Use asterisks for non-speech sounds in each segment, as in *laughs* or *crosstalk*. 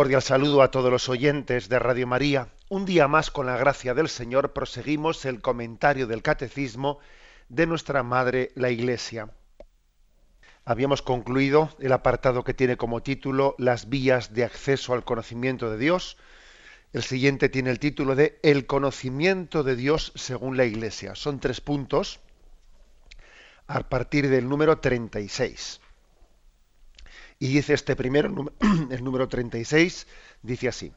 Cordial saludo a todos los oyentes de Radio María. Un día más, con la gracia del Señor, proseguimos el comentario del Catecismo de nuestra Madre, la Iglesia. Habíamos concluido el apartado que tiene como título Las vías de acceso al conocimiento de Dios. El siguiente tiene el título de El conocimiento de Dios según la Iglesia. Son tres puntos a partir del número 36. Y dice este primero, *clears throat* el número 36, dice así.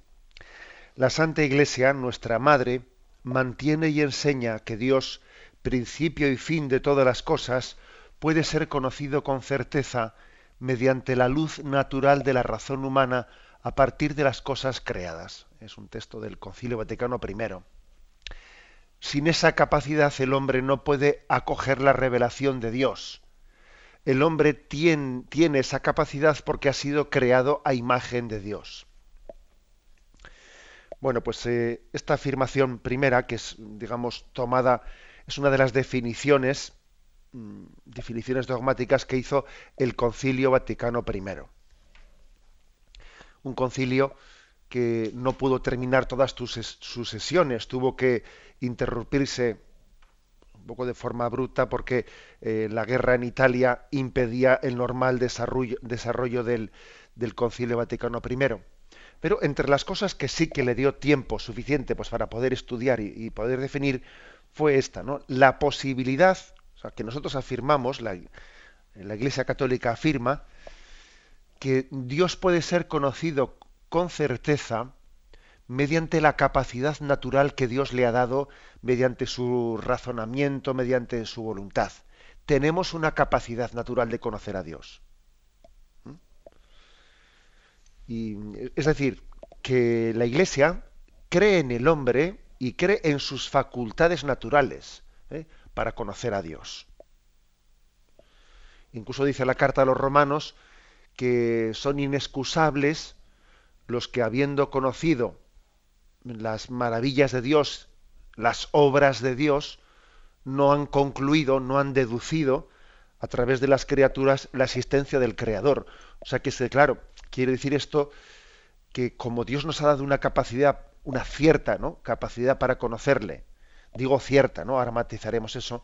La Santa Iglesia, nuestra Madre, mantiene y enseña que Dios, principio y fin de todas las cosas, puede ser conocido con certeza mediante la luz natural de la razón humana a partir de las cosas creadas. Es un texto del Concilio Vaticano I. Sin esa capacidad el hombre no puede acoger la revelación de Dios el hombre tiene, esa capacidad porque ha sido creado a imagen de Dios. Bueno, pues eh, esta afirmación primera, que es, digamos, tomada, es una de las definiciones, mm, definiciones dogmáticas que hizo el Concilio Vaticano I. Un concilio que no pudo terminar todas sus sesiones, tuvo que interrumpirse un poco de forma bruta porque eh, la guerra en Italia impedía el normal desarrollo, del, Concilio Vaticano I. Pero entre las cosas que sí que le dio tiempo suficiente pues, para poder estudiar y, poder definir fue esta, ¿no? La posibilidad, o sea, que nosotros afirmamos, la Iglesia Católica afirma, que Dios puede ser conocido con certeza mediante la capacidad natural que Dios le ha dado, mediante su razonamiento, mediante su voluntad. Tenemos una capacidad natural de conocer a Dios. ¿Mm? Y, es decir, que la Iglesia cree en el hombre y cree en sus facultades naturales ¿eh? para conocer a Dios. Incluso dice la carta a los romanos que son inexcusables los que habiendo conocido las maravillas de Dios, las obras de Dios, no han concluido, no han deducido a través de las criaturas la existencia del Creador. O sea que, claro, quiere decir esto que como Dios nos ha dado una capacidad, una cierta ¿no? capacidad para conocerle, digo cierta, ¿no? Ahora eso,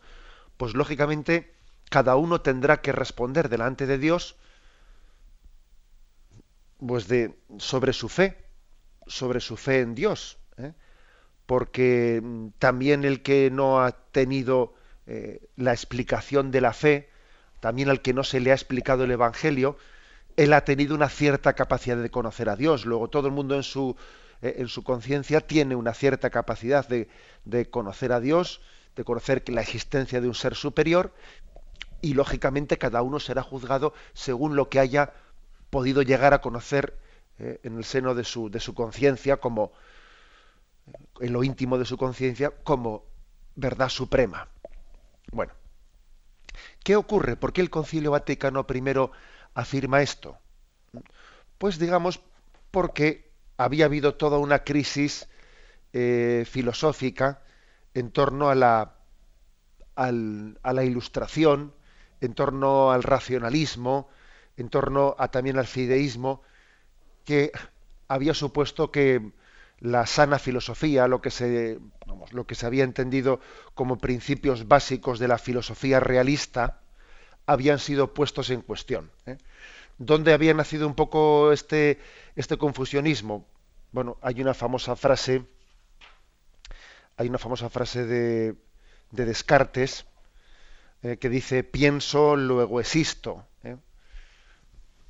pues lógicamente cada uno tendrá que responder delante de Dios pues de, sobre su fe, sobre su fe en Dios, ¿eh? porque mm, también el que no ha tenido eh, la explicación de la fe, también al que no se le ha explicado el Evangelio, él ha tenido una cierta capacidad de conocer a Dios. Luego todo el mundo en su, eh, en su conciencia tiene una cierta capacidad de, de, conocer a Dios, de conocer la existencia de un ser superior, y lógicamente cada uno será juzgado según lo que haya podido llegar a conocer eh, en el seno de su, de su conciencia, como en lo íntimo de su conciencia, como verdad suprema. Bueno, ¿qué ocurre? ¿Por qué el Concilio Vaticano I afirma esto? Pues digamos porque había habido toda una crisis eh, filosófica en torno a la, a la ilustración, en torno al racionalismo, en torno a, también al fideísmo, que había supuesto que la sana filosofía, lo que se, lo que se había entendido como principios básicos de la filosofía realista, habían sido puestos en cuestión. ¿eh? ¿Dónde había nacido un poco este, este confusionismo? Bueno, hay una famosa frase, hay una famosa frase de, de Descartes eh, que dice pienso, luego existo.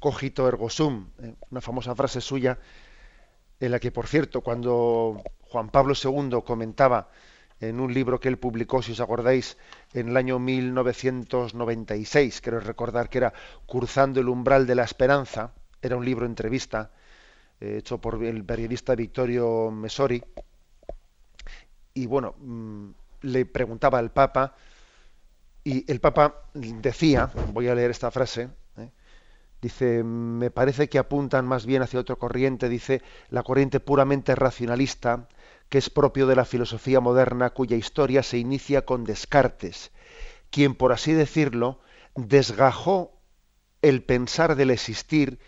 Cogito ergo sum, eh, una famosa frase suya, en la que, por cierto, cuando Juan Pablo II comentaba en un libro que él publicó, si os acordáis, en el año 1996, quiero recordar que era Cruzando el umbral de la esperanza, era un libro entrevista, eh, hecho por el periodista Victorio Mesori. Y bueno, mm, le preguntaba al Papa, y el Papa decía, voy a leer esta frase, ¿eh? Dice, me parece que apuntan más bien hacia otra corriente, dice, la corriente puramente racionalista, que es propio de la filosofía moderna, cuya historia se inicia con Descartes, quien, por así decirlo, desgajó el pensar del existir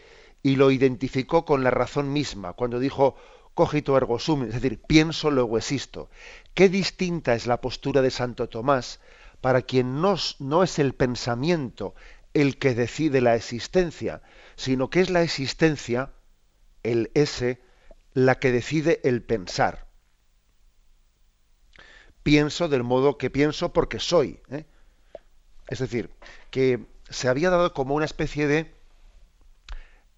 y lo identificó con la razón misma, cuando dijo cogito ergo sum, es decir, pienso luego existo. Qué distinta es la postura de Santo Tomás, para quien no, no es el pensamiento el que decide la existencia, sino que es la existencia, el ese, la que decide el pensar. Pienso del modo que pienso porque soy. ¿eh? Es decir, que se había dado como una especie de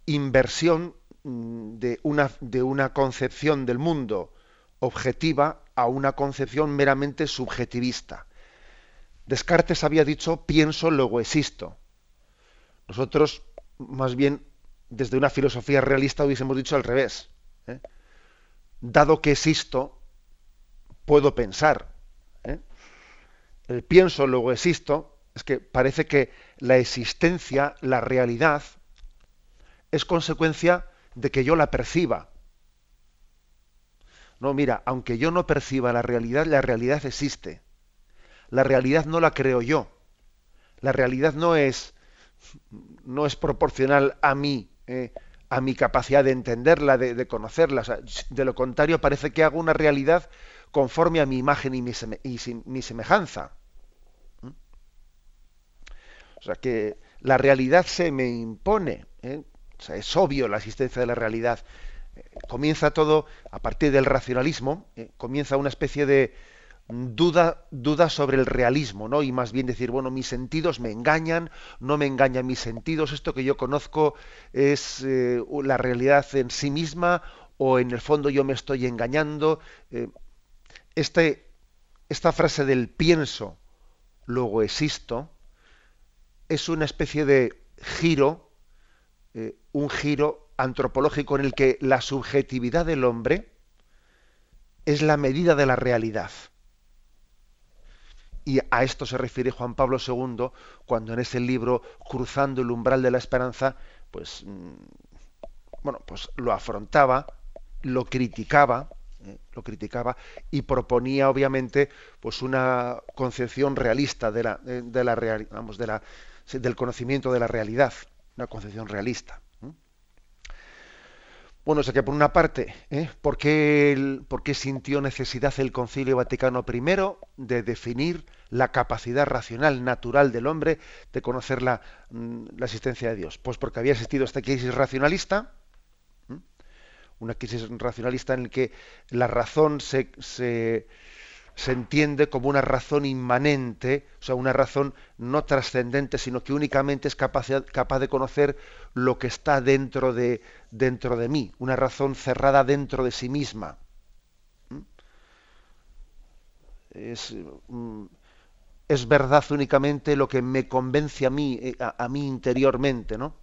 inversión mm, de una, de una concepción del mundo objetiva a una concepción meramente subjetivista. Descartes había dicho pienso, luego existo. Nosotros, más bien, desde una filosofía realista hubiésemos dicho al revés. ¿eh? Dado que existo, puedo pensar. ¿eh? El pienso, luego existo, es que parece que la existencia, la realidad, es consecuencia de que yo la perciba. No, mira, aunque yo no perciba la realidad, la realidad existe. La realidad no la creo yo. La realidad no es, no es proporcional a mí, eh, a mi capacidad de entenderla, de, conocerla. de lo contrario, parece que hago una realidad conforme a mi imagen y mi, semejanza. ¿Mm? O sea que la realidad se me impone. ¿eh? es obvio la existencia de la realidad. Eh, comienza todo, a partir del racionalismo, eh, comienza una especie de duda, duda sobre el realismo, ¿no? Y más bien decir, bueno, mis sentidos me engañan, no me engañan mis sentidos, esto que yo conozco es eh, la realidad en sí misma o en el fondo yo me estoy engañando. este, esta frase del pienso, luego existo, es una especie de giro eh, un giro antropológico en el que la subjetividad del hombre es la medida de la realidad. Y a esto se refiere Juan Pablo II cuando en ese libro Cruzando el umbral de la esperanza, pues mm, bueno, pues lo afrontaba, lo criticaba, eh, lo criticaba y proponía obviamente pues una concepción realista de la, de, la vamos, de la, del conocimiento de la realidad una concepción realista. Bueno, o sea que por una parte, ¿eh? ¿por, qué sintió necesidad el Concilio Vaticano I de definir la capacidad racional natural del hombre de conocer la, mm, existencia de Dios? Pues porque había existido esta crisis racionalista, una crisis racionalista en la que la razón se entiende como una razón inmanente, o sea, una razón no trascendente, sino que únicamente es capaz, de conocer lo que está dentro de, dentro de mí, una razón cerrada dentro de sí misma. ¿Mm? Es, mm, es, verdad únicamente lo que me convence a mí, eh, a mí interiormente, ¿no?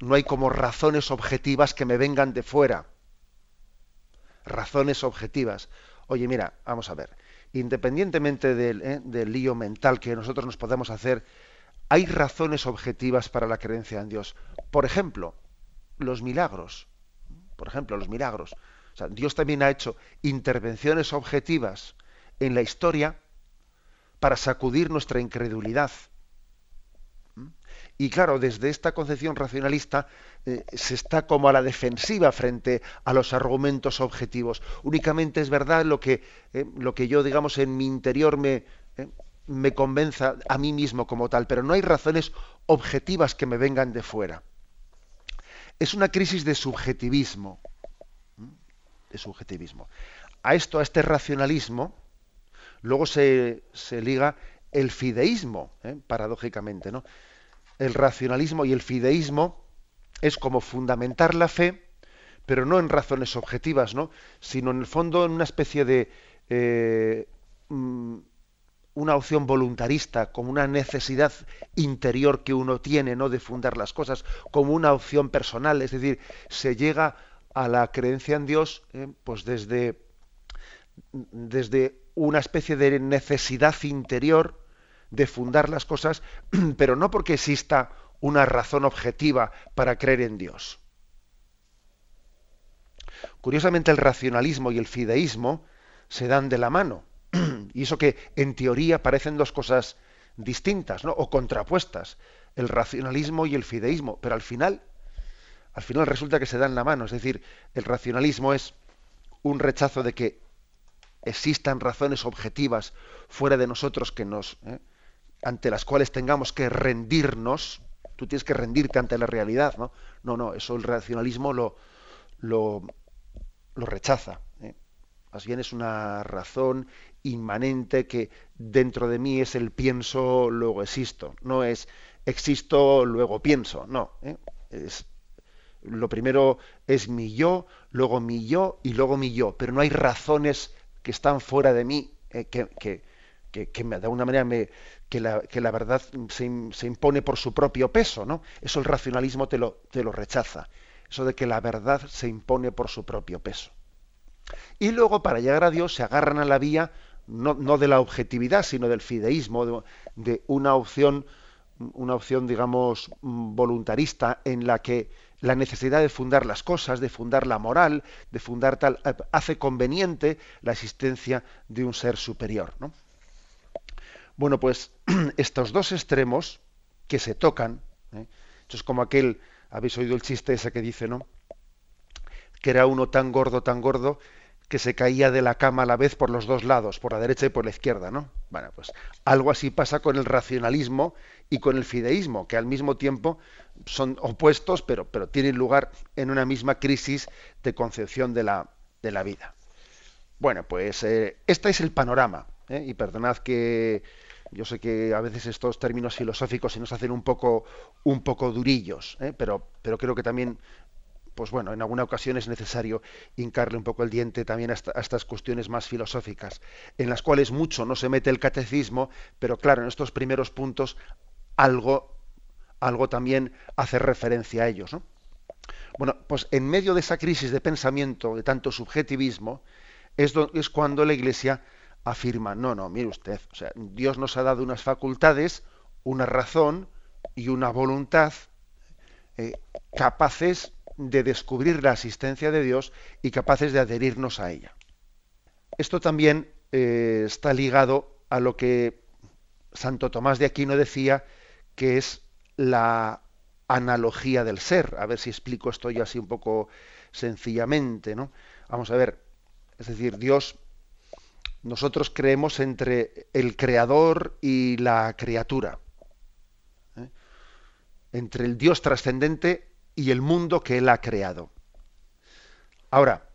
No hay como razones objetivas que me vengan de fuera. Razones objetivas. Oye, mira, vamos a ver, independientemente eh, del, lío mental que nosotros nos podemos hacer, hay razones objetivas para la creencia en Dios. Por ejemplo, los milagros. Por ejemplo, los milagros. Dios también ha hecho intervenciones objetivas en la historia para sacudir nuestra incredulidad. Y claro, desde esta concepción racionalista eh, se está como a la defensiva frente a los argumentos objetivos. Únicamente es verdad lo que, eh, lo que yo, digamos, en mi interior me, eh, me convenza a mí mismo como tal, pero no hay razones objetivas que me vengan de fuera. Es una crisis de subjetivismo. De subjetivismo. A esto, a este racionalismo, luego se, se liga el fideísmo, paradójicamente, ¿no? El racionalismo y el fideísmo es como fundamentar la fe, pero no en razones objetivas, ¿no? sino en el fondo en una especie de eh, mm, una opción voluntarista, como una necesidad interior que uno tiene, ¿no? de fundar las cosas, como una opción personal, es decir, se llega a la creencia en Dios, eh, pues desde, desde una especie de necesidad interior de fundar las cosas, *clears throat* pero no porque exista una razón objetiva para creer en Dios. Curiosamente el racionalismo y el fideísmo se dan de la mano. *clears throat* Y eso que en teoría parecen dos cosas distintas, ¿no? O contrapuestas, el racionalismo y el fideísmo, pero al final al final resulta que se dan la mano, es decir, el racionalismo es un rechazo de que existan razones objetivas fuera de nosotros que nos ¿eh? Ante las cuales tengamos que rendirnos, tú tienes que rendirte ante la realidad, ¿no? No, no, eso el racionalismo lo, lo, rechaza. ¿eh? Más bien es una razón inmanente que dentro de mí es el pienso, luego existo. No es existo, luego pienso. No. ¿eh? Es, lo primero es mi yo, luego mi yo y luego mi yo. Pero no hay razones que están fuera de mí eh, que, que, de alguna manera me, que, la, que la verdad se, impone por su propio peso. ¿no? Eso el racionalismo te lo, te lo rechaza eso de que la verdad se impone por su propio peso. Y luego, para llegar a Dios, se agarran a la vía no, de la objetividad, sino del fideísmo, de, una opción, una opción, digamos, voluntarista en la que la necesidad de fundar las cosas, de fundar la moral, de fundar tal, hace conveniente la existencia de un ser superior. Bueno, pues *clears throat* estos dos extremos que se tocan, ¿eh? es como aquel habéis oído el chiste ese que dice, ¿no? Que era uno tan gordo, tan gordo, que se caía de la cama a la vez por los dos lados, por la derecha y por la izquierda, ¿no? Bueno, pues algo así pasa con el racionalismo y con el fideísmo, que al mismo tiempo son opuestos, pero, pero tienen lugar en una misma crisis de concepción de la, de la vida. Bueno, pues eh, este es el panorama, ¿eh? y perdonad que yo sé que a veces estos términos filosóficos se nos hacen un poco, un poco durillos, ¿eh? pero, pero creo que también, pues bueno, en alguna ocasión es necesario hincarle un poco el diente también a, estas cuestiones más filosóficas, en las cuales mucho no se mete el catecismo, pero claro, en estos primeros puntos algo, algo también hace referencia a ellos. Bueno, pues en medio de esa crisis de pensamiento, de tanto subjetivismo, es, es cuando la Iglesia afirma, no, no, mire usted, o sea, Dios nos ha dado unas facultades, una razón y una voluntad eh, capaces de descubrir la asistencia de Dios y capaces de adherirnos a ella. Esto también eh, está ligado a lo que Santo Tomás de Aquino decía, que es la analogía del ser. A ver si explico esto ya así un poco sencillamente, ¿no? Vamos a ver, es decir, Dios nosotros creemos entre el creador y la criatura, ¿eh? entre el Dios trascendente y el mundo que Él ha creado. Ahora,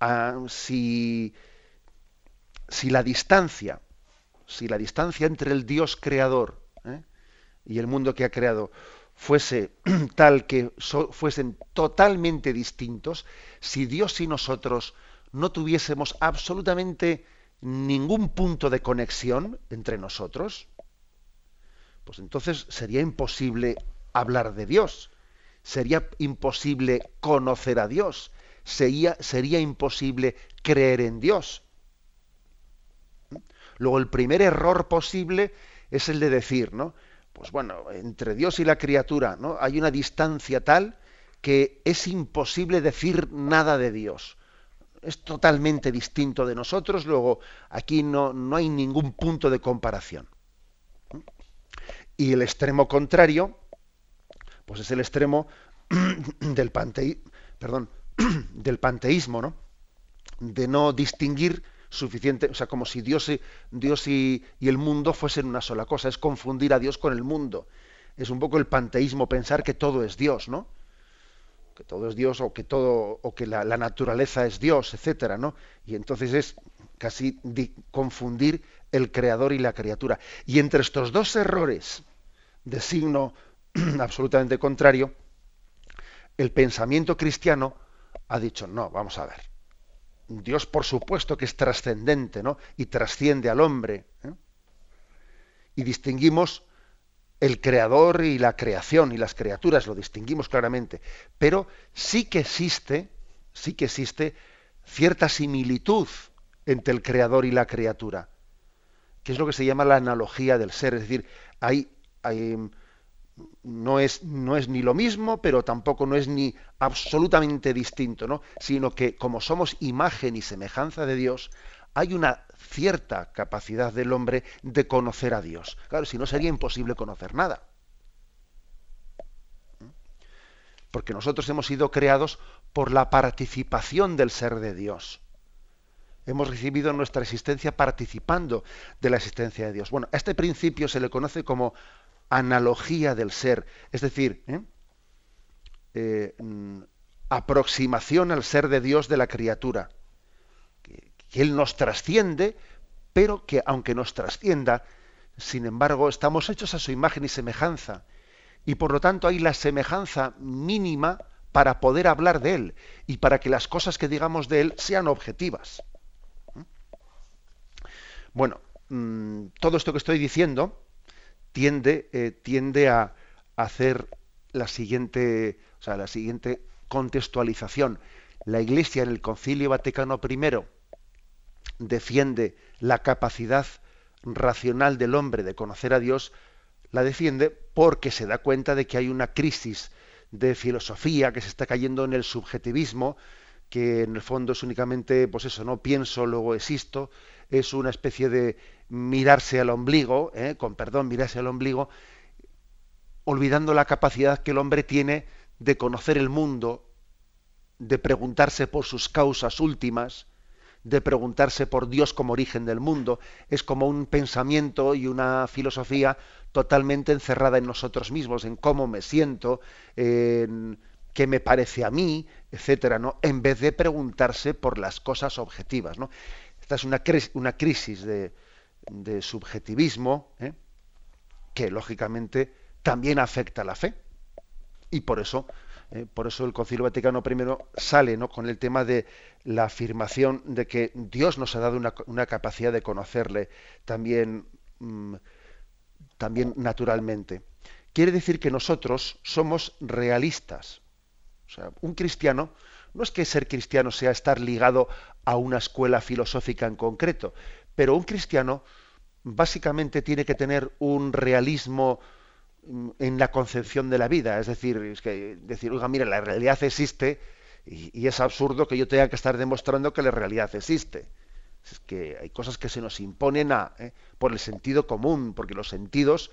ah, si, si, la distancia, si la distancia entre el Dios creador ¿eh? y el mundo que ha creado fuese *clears throat* tal que fuesen totalmente distintos, si Dios y nosotros no tuviésemos absolutamente ningún punto de conexión entre nosotros, pues entonces sería imposible hablar de Dios, sería imposible conocer a Dios, sería, sería imposible creer en Dios. Luego el primer error posible es el de decir, ¿no? Pues bueno, entre Dios y la criatura, ¿no? Hay una distancia tal que es imposible decir nada de Dios es totalmente distinto de nosotros, luego aquí no, no hay ningún punto de comparación. Y el extremo contrario, pues es el extremo *clears throat* del, perdón, *clears throat* del panteísmo, ¿no? De no distinguir suficiente, o sea, como si Dios, Dios y, y, el mundo fuesen una sola cosa, es confundir a Dios con el mundo. Es un poco el panteísmo pensar que todo es Dios, ¿no? Que todo es Dios o que todo o que la, naturaleza es Dios, etcétera, ¿no? Y entonces es casi confundir el creador y la criatura. Y entre estos dos errores de signo *clears throat* absolutamente contrario, el pensamiento cristiano ha dicho, no, vamos a ver. Dios, por supuesto, que es trascendente, ¿no? Y trasciende al hombre. ¿eh? Y distinguimos el creador y la creación y las criaturas, lo distinguimos claramente, pero sí que existe, sí que existe cierta similitud entre el creador y la criatura, que es lo que se llama la analogía del ser, es decir, hay, no, es, no es ni lo mismo, pero tampoco no es ni absolutamente distinto, ¿no? sino que como somos imagen y semejanza de Dios, hay una cierta capacidad del hombre de conocer a Dios. Claro, si no sería imposible conocer nada. Porque nosotros hemos sido creados por la participación del ser de Dios. Hemos recibido nuestra existencia participando de la existencia de Dios. Bueno, a este principio se le conoce como analogía del ser, es decir, ¿eh? Eh, mm, aproximación al ser de Dios de la criatura. Que, Él nos trasciende, pero que aunque nos trascienda, sin embargo, estamos hechos a su imagen y semejanza. Y por lo tanto hay la semejanza mínima para poder hablar de Él y para que las cosas que digamos de Él sean objetivas. Bueno, mm, todo esto que estoy diciendo tiende, eh, tiende a, hacer la siguiente, o sea, la siguiente contextualización. La Iglesia en el Concilio Vaticano I defiende la capacidad racional del hombre de conocer a Dios, la defiende porque se da cuenta de que hay una crisis de filosofía que se está cayendo en el subjetivismo, que en el fondo es únicamente, pues eso, no pienso, luego existo, es una especie de mirarse al ombligo, ¿eh? con perdón, mirarse al ombligo, olvidando la capacidad que el hombre tiene de conocer el mundo, de preguntarse por sus causas últimas, de preguntarse por Dios como origen del mundo. Es como un pensamiento y una filosofía totalmente encerrada en nosotros mismos, en cómo me siento, en qué me parece a mí, etcétera, ¿no? En vez de preguntarse por las cosas objetivas, ¿no? Esta es una, una crisis de, subjetivismo ¿eh? que lógicamente también afecta a la fe. Y por eso, ¿eh? por eso el Concilio Vaticano I sale ¿no? con el tema de la afirmación de que Dios nos ha dado una, capacidad de conocerle también, mm, también naturalmente. Quiere decir que nosotros somos realistas. O sea, un cristiano no es que ser cristiano sea estar ligado a una escuela filosófica en concreto, pero un cristiano básicamente tiene que tener un realismo en la concepción de la vida, es decir, es que decir, oiga, mira, la realidad existe y, es absurdo que yo tenga que estar demostrando que la realidad existe. Es que hay cosas que se nos imponen a, eh, por el sentido común, porque los sentidos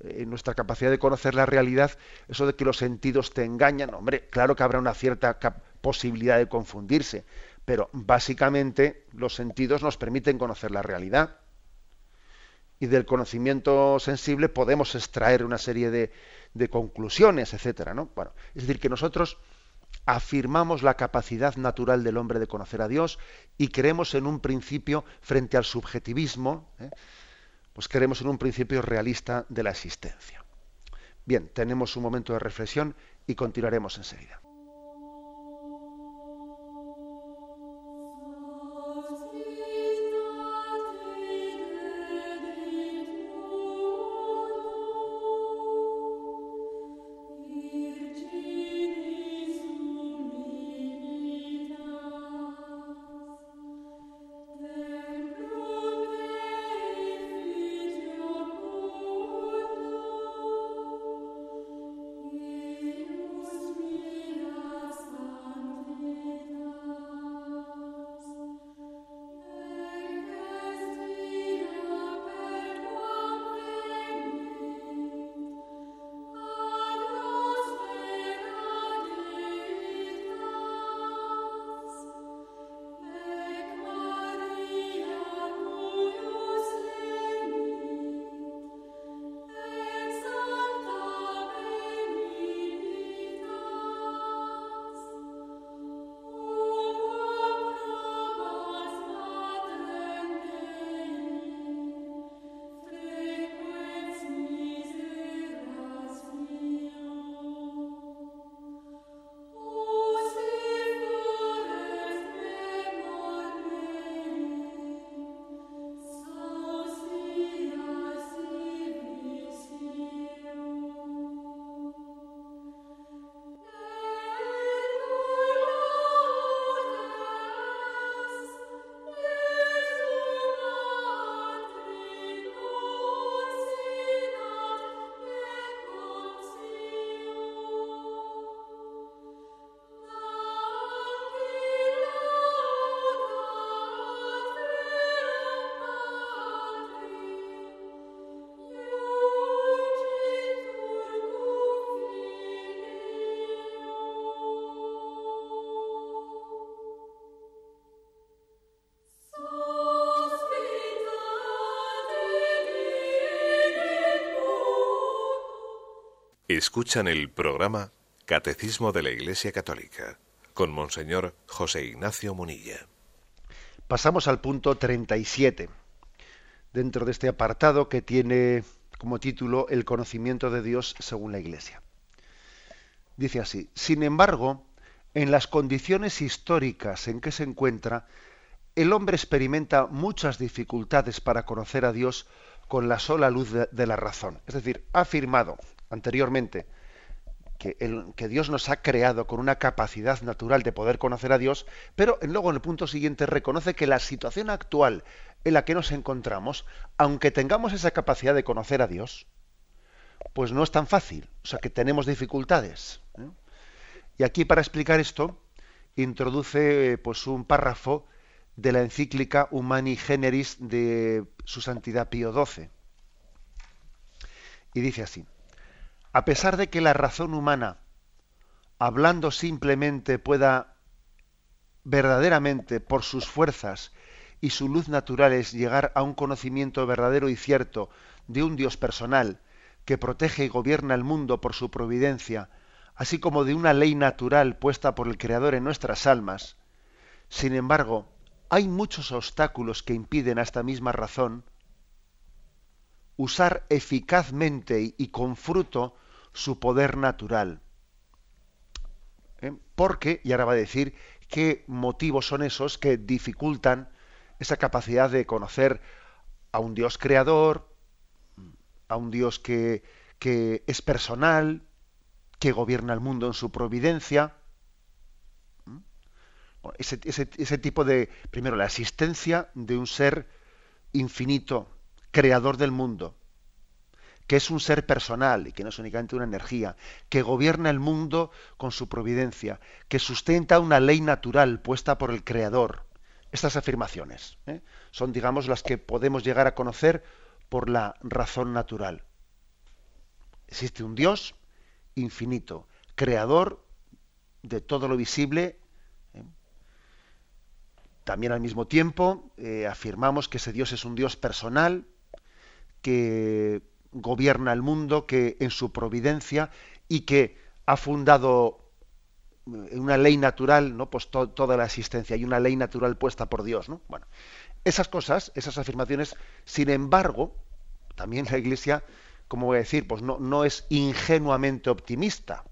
en nuestra capacidad de conocer la realidad, eso de que los sentidos te engañan, hombre, claro que habrá una cierta posibilidad de confundirse, pero básicamente los sentidos nos permiten conocer la realidad. Y del conocimiento sensible podemos extraer una serie de, conclusiones, etcétera, ¿no? Bueno, es decir, que nosotros afirmamos la capacidad natural del hombre de conocer a Dios y creemos en un principio frente al subjetivismo, ¿eh? pues creemos en un principio realista de la existencia. Bien, tenemos un momento de reflexión y continuaremos enseguida. Escuchan el programa Catecismo de la Iglesia Católica con Monseñor José Ignacio Munilla. Pasamos al punto 37, dentro de este apartado que tiene como título El conocimiento de Dios según la Iglesia. Dice así, sin embargo, en las condiciones históricas en que se encuentra, el hombre experimenta muchas dificultades para conocer a Dios con la sola luz de, la razón. Es decir, ha afirmado anteriormente que, que, Dios nos ha creado con una capacidad natural de poder conocer a Dios, pero luego en el punto siguiente reconoce que la situación actual en la que nos encontramos, aunque tengamos esa capacidad de conocer a Dios, pues no es tan fácil, o sea que tenemos dificultades. ¿eh? Y aquí para explicar esto, introduce pues un párrafo de la encíclica Humani Generis de su santidad Pío XII. Y dice así, a pesar de que la razón humana, hablando simplemente, pueda verdaderamente, por sus fuerzas y su luz naturales, llegar a un conocimiento verdadero y cierto de un Dios personal, que protege y gobierna el mundo por su providencia, así como de una ley natural puesta por el Creador en nuestras almas. Sin embargo, hay muchos obstáculos que impiden a esta misma razón usar eficazmente y con fruto su poder natural. ¿Eh? Porque, y ahora va a decir qué motivos son esos que dificultan esa capacidad de conocer a un Dios creador, a un Dios que, es personal, que gobierna el mundo en su providencia. Ese, ese, tipo de, primero, la existencia de un ser infinito, creador del mundo, que es un ser personal y que no es únicamente una energía, que gobierna el mundo con su providencia, que sustenta una ley natural puesta por el Creador. Estas afirmaciones ¿eh? son, digamos, las que podemos llegar a conocer por la razón natural. Existe un Dios infinito, creador de todo lo visible. ¿eh? También al mismo tiempo eh, afirmamos que ese Dios es un Dios personal, que gobierna el mundo, que en su providencia y que ha fundado una ley natural, ¿no? Pues toda la existencia y una ley natural puesta por Dios, ¿no? Bueno, esas cosas, esas afirmaciones, sin embargo, también la Iglesia como voy a decir? Pues no, no es ingenuamente optimista,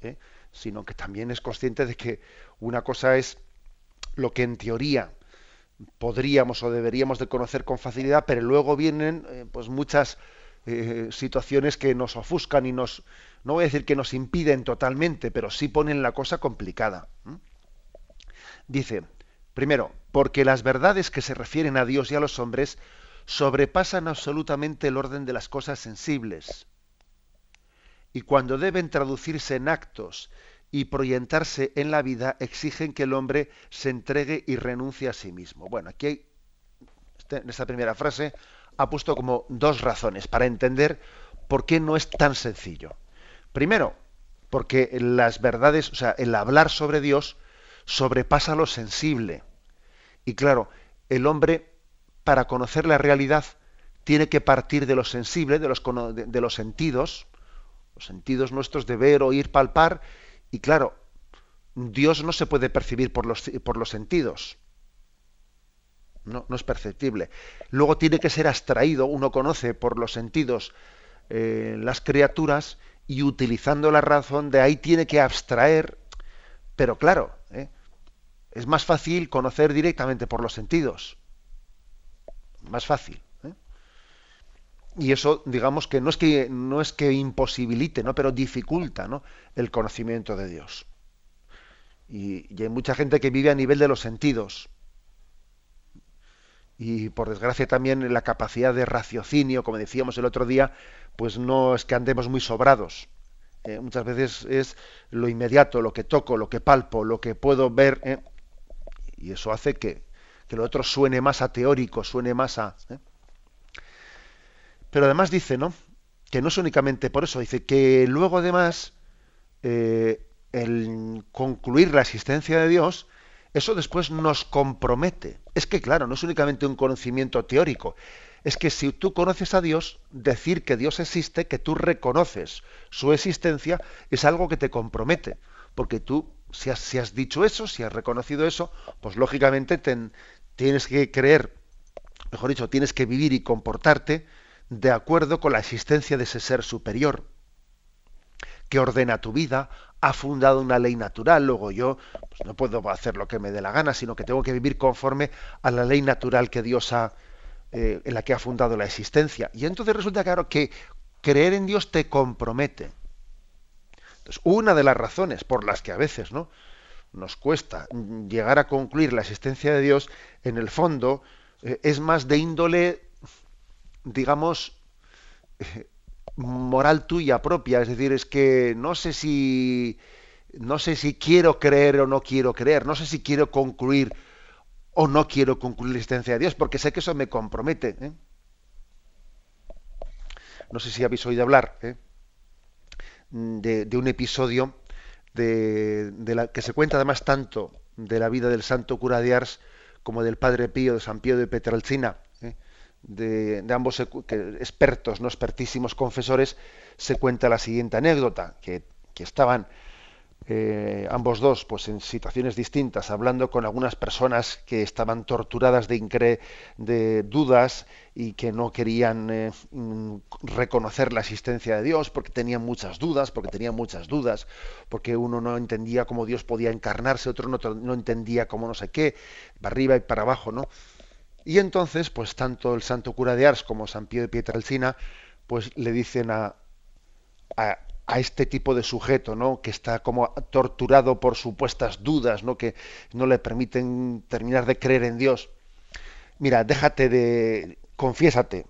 ¿eh? sino que también es consciente de que una cosa es lo que en teoría podríamos o deberíamos de conocer con facilidad, pero luego vienen eh, pues muchas eh, situaciones que nos ofuscan y nos, no voy a decir que nos impiden totalmente, pero sí ponen la cosa complicada. Dice, primero, porque las verdades que se refieren a Dios y a los hombres sobrepasan absolutamente el orden de las cosas sensibles. Y cuando deben traducirse en actos y proyectarse en la vida, exigen que el hombre se entregue y renuncie a sí mismo. Bueno, aquí hay, este, en esta primera frase ha puesto como dos razones para entender por qué no es tan sencillo. Primero, porque las verdades, o sea, el hablar sobre Dios sobrepasa lo sensible. Y claro, el hombre para conocer la realidad tiene que partir de lo sensible, de los, sentidos, los sentidos nuestros de ver, oír, palpar, y claro, Dios no se puede percibir por los sentidos. No, es perceptible. Luego tiene que ser abstraído, uno conoce por los sentidos eh, las criaturas y utilizando la razón de ahí tiene que abstraer, pero claro, ¿eh? es más fácil conocer directamente por los sentidos más fácil. ¿eh? Y eso, digamos que no es que no es que imposibilite, ¿no? pero dificulta ¿no? el conocimiento de Dios. Y, hay mucha gente que vive a nivel de los sentidos. Y por desgracia también la capacidad de raciocinio, como decíamos el otro día, pues no es que andemos muy sobrados. Eh, muchas veces es lo inmediato, lo que toco, lo que palpo, lo que puedo ver. ¿eh? Y eso hace que, que lo otro suene más a teórico, suene más a... ¿eh? Pero además dice, ¿no? Que no es únicamente por eso, dice que luego además el concluir la existencia de Dios eso después nos compromete. Es que, claro, no es únicamente un conocimiento teórico. Es que si tú conoces a Dios, decir que Dios existe, que tú reconoces su existencia, es algo que te compromete. Porque tú, si has, dicho eso, si has reconocido eso, pues lógicamente tienes que creer, mejor dicho, tienes que vivir y comportarte de acuerdo con la existencia de ese ser superior que ordena tu vida, ha fundado una ley natural, luego yo pues, no puedo hacer lo que me dé la gana, sino que tengo que vivir conforme a la ley natural que Dios ha, eh, en la que ha fundado la existencia. Y entonces resulta claro que creer en Dios te compromete. Entonces, una de las razones por las que a veces ¿no? nos cuesta llegar a concluir la existencia de Dios, en el fondo, eh, es más de índole, digamos, moral tuya propia, es decir, es que no sé si no sé si quiero creer o no quiero creer, no sé si quiero concluir o no quiero concluir la existencia de Dios, porque sé que eso me compromete. ¿eh? No sé si habéis oído hablar ¿eh? de, un episodio de, la, que se cuenta además tanto de la vida del santo cura de Ars como del padre Pío de San Pío de Petralcina, de, ambos expertos, no expertísimos confesores, se cuenta la siguiente anécdota, que, estaban eh, ambos dos pues en situaciones distintas, hablando con algunas personas que estaban torturadas de, incre de dudas y que no querían eh, reconocer la existencia de Dios porque tenían muchas dudas, porque tenían muchas dudas, porque uno no entendía cómo Dios podía encarnarse, otro no, no entendía cómo no sé qué, para arriba y para abajo, ¿no? Y entonces, pues tanto el santo cura de Ars como San Pío de Pietralcina, pues le dicen a, a, este tipo de sujeto, ¿no? Que está como torturado por supuestas dudas, ¿no? Que no le permiten terminar de creer en Dios. Mira, déjate de, confiésate,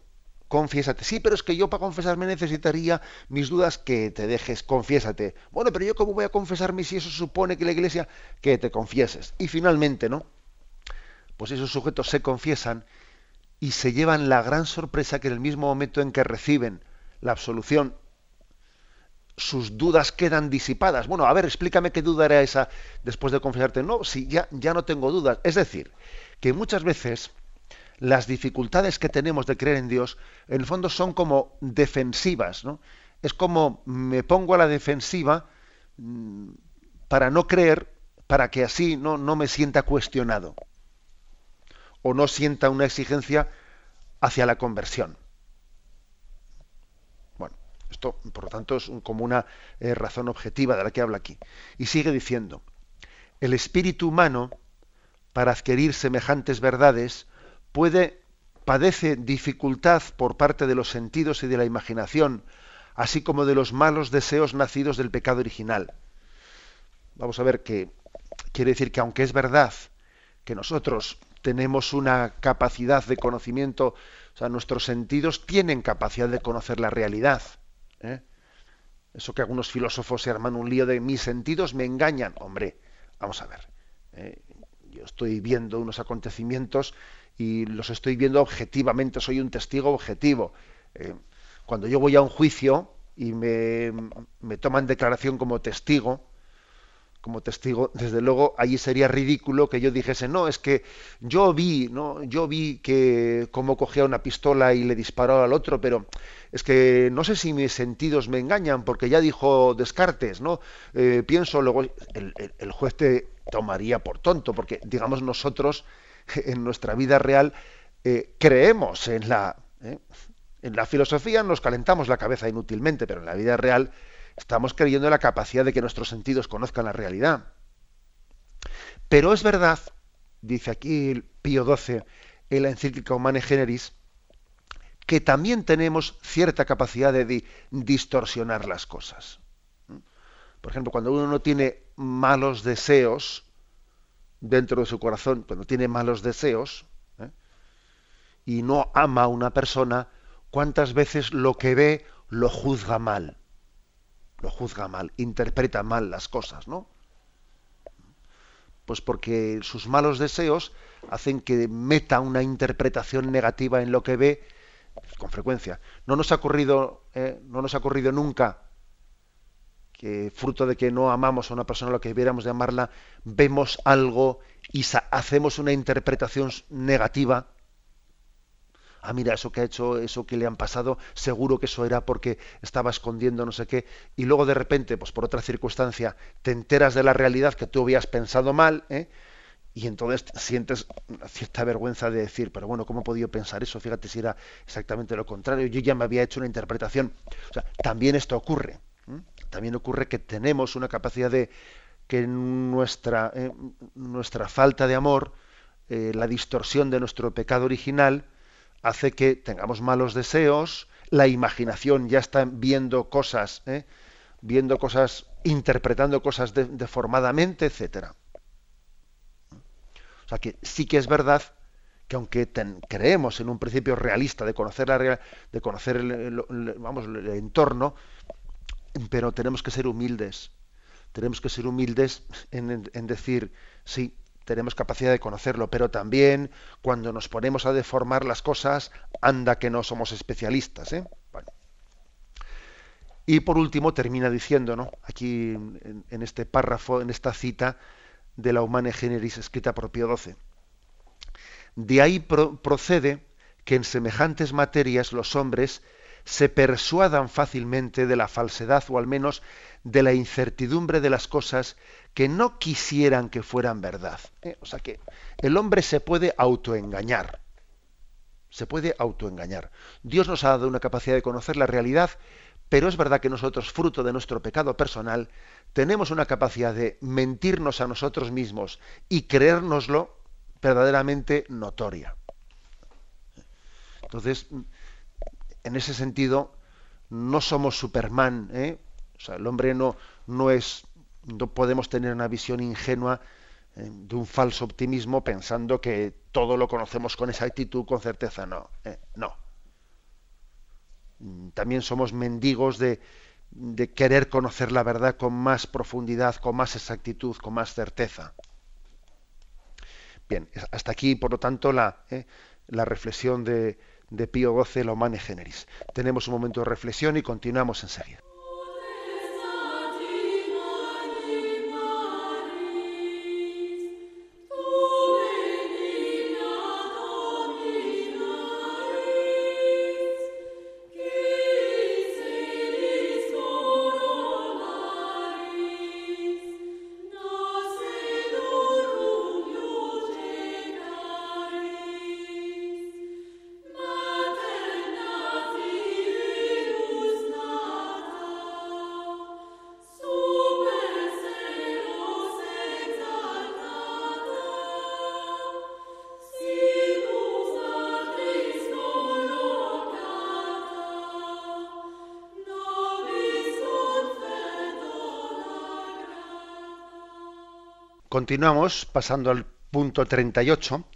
confiésate. Sí, pero es que yo para confesarme necesitaría mis dudas que te dejes, confiésate. Bueno, pero yo cómo voy a confesarme si eso supone que la iglesia que te confieses. Y finalmente, ¿no? Pues esos sujetos se confiesan y se llevan la gran sorpresa que en el mismo momento en que reciben la absolución, sus dudas quedan disipadas. Bueno, a ver, explícame qué duda era esa después de confesarte. No, si ya, ya no tengo dudas. Es decir, que muchas veces las dificultades que tenemos de creer en Dios, en el fondo son como defensivas, ¿no? Es como me pongo a la defensiva mm, para no creer, para que así no, no me sienta cuestionado o no sienta una exigencia hacia la conversión. Bueno, esto por lo tanto es como una eh, razón objetiva de la que habla aquí. Y sigue diciendo, el espíritu humano, para adquirir semejantes verdades, puede padece dificultad por parte de los sentidos y de la imaginación, así como de los malos deseos nacidos del pecado original. Vamos a ver que quiere decir que aunque es verdad que nosotros tenemos una capacidad de conocimiento, o sea, nuestros sentidos tienen capacidad de conocer la realidad. ¿eh? Eso que algunos filósofos se arman un lío de mis sentidos me engañan. Hombre, vamos a ver. ¿eh? Yo estoy viendo unos acontecimientos y los estoy viendo objetivamente, soy un testigo objetivo. ¿eh? cuando yo voy a un juicio y me, me toman declaración como testigo, como testigo, desde luego allí sería ridículo que yo dijese, no, es que yo vi, ¿no? Yo vi que cómo cogía una pistola y le disparó al otro, pero es que no sé si mis sentidos me engañan, porque ya dijo Descartes, ¿no? Eh, pienso, luego el, juez te tomaría por tonto, porque digamos nosotros *laughs* en nuestra vida real eh, creemos en la, ¿eh? en la filosofía, nos calentamos la cabeza inútilmente, pero en la vida real Estamos creyendo en la capacidad de que nuestros sentidos conozcan la realidad. Pero es verdad, dice aquí Pío XII en la encíclica Humane Generis, que también tenemos cierta capacidad de distorsionar las cosas. Por ejemplo, cuando uno no tiene malos deseos dentro de su corazón, cuando tiene malos deseos ¿eh? y no ama a una persona, ¿cuántas veces lo que ve lo juzga mal? Lo juzga mal, interpreta mal las cosas, ¿no? Pues porque sus malos deseos hacen que meta una interpretación negativa en lo que ve con frecuencia. No nos ha ocurrido, eh, no nos ha ocurrido nunca que fruto de que no amamos a una persona lo que viéramos de amarla, vemos algo y hacemos una interpretación negativa, ah, mira, eso que ha hecho, eso que le han pasado, seguro que eso era porque estaba escondiendo no sé qué, y luego de repente, pues por otra circunstancia, te enteras de la realidad que tú habías pensado mal, ¿eh? y entonces sientes cierta vergüenza de decir, pero bueno, ¿cómo he podido pensar eso? Fíjate si era exactamente lo contrario, yo ya me había hecho una interpretación. O sea, también esto ocurre. También ocurre que tenemos una capacidad de que nuestra, eh, nuestra falta de amor, eh, la distorsión de nuestro pecado original, hace que tengamos malos deseos, la imaginación ya está viendo cosas, ¿eh? viendo cosas, interpretando cosas deformadamente, etcétera. O sea que sí que es verdad que aunque creemos en un principio realista de conocer la de conocer el, vamos, el entorno, pero tenemos que ser humildes. Tenemos que ser humildes en, en decir, sí, tenemos capacidad de conocerlo, pero también cuando nos ponemos a deformar las cosas, anda que no somos especialistas. ¿eh? Y por último termina diciendo, ¿no? aquí en, en, este párrafo, en esta cita, de la Humane Generis escrita por Pío XII. De ahí procede que en semejantes materias los hombres se persuadan fácilmente de la falsedad o al menos de la incertidumbre de las cosas que no quisieran que fueran verdad. ¿eh? O sea que el hombre se puede autoengañar. Se puede autoengañar. Dios nos ha dado una capacidad de conocer la realidad, pero es verdad que nosotros, fruto de nuestro pecado personal, tenemos una capacidad de mentirnos a nosotros mismos y creérnoslo verdaderamente notoria. Entonces, en ese sentido, no somos Superman, ¿eh? o sea, el hombre no, no es, no podemos tener una visión ingenua ¿eh? de un falso optimismo pensando que todo lo conocemos con esa actitud, con certeza, no, ¿eh? no. También somos mendigos de, de querer conocer la verdad con más profundidad, con más exactitud, con más certeza. Bien, hasta aquí, por lo tanto, la, eh, la reflexión de, de Pío XII, la Humane Generis. Tenemos un momento de reflexión y continuamos enseguida. Continuamos pasando al punto 38.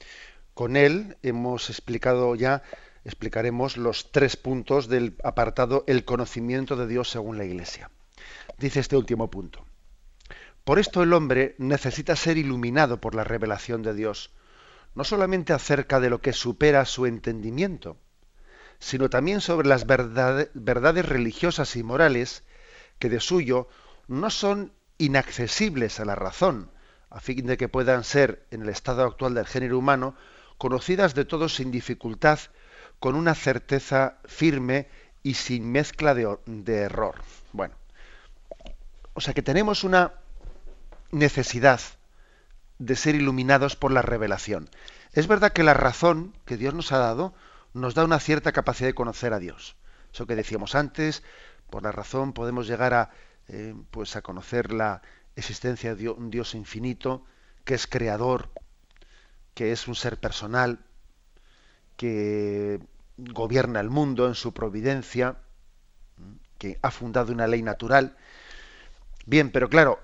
Con él hemos explicado ya, explicaremos los tres puntos del apartado El conocimiento de Dios según la Iglesia. Dice este último punto. Por esto el hombre necesita ser iluminado por la revelación de Dios, no solamente acerca de lo que supera su entendimiento, sino también sobre las verdades religiosas y morales que de suyo no son inaccesibles a la razón, a fin de que puedan ser, en el estado actual del género humano, conocidas de todos sin dificultad, con una certeza firme y sin mezcla de, error. Bueno, o sea que tenemos una necesidad de ser iluminados por la revelación. Es verdad que la razón que Dios nos ha dado nos da una cierta capacidad de conocer a Dios. Eso que decíamos antes, por la razón podemos llegar a, eh, pues a conocer la, existencia de un Dios infinito, que es creador, que es un ser personal, que gobierna el mundo en su providencia, que ha fundado una ley natural. Bien, pero claro,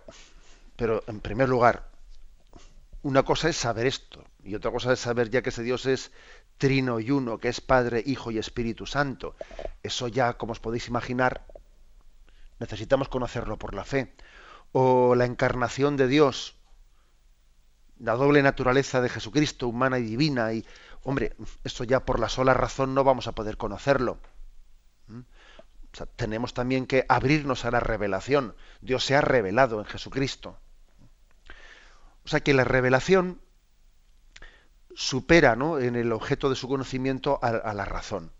pero en primer lugar, una cosa es saber esto, y otra cosa es saber ya que ese Dios es trino y uno, que es Padre, Hijo y Espíritu Santo. Eso ya, como os podéis imaginar, necesitamos conocerlo por la fe o la encarnación de Dios, la doble naturaleza de Jesucristo, humana y divina, y hombre, esto ya por la sola razón no vamos a poder conocerlo. ¿Mm? tenemos también que abrirnos a la revelación. Dios se ha revelado en Jesucristo. O sea que la revelación supera en el objeto de su conocimiento a, la razón.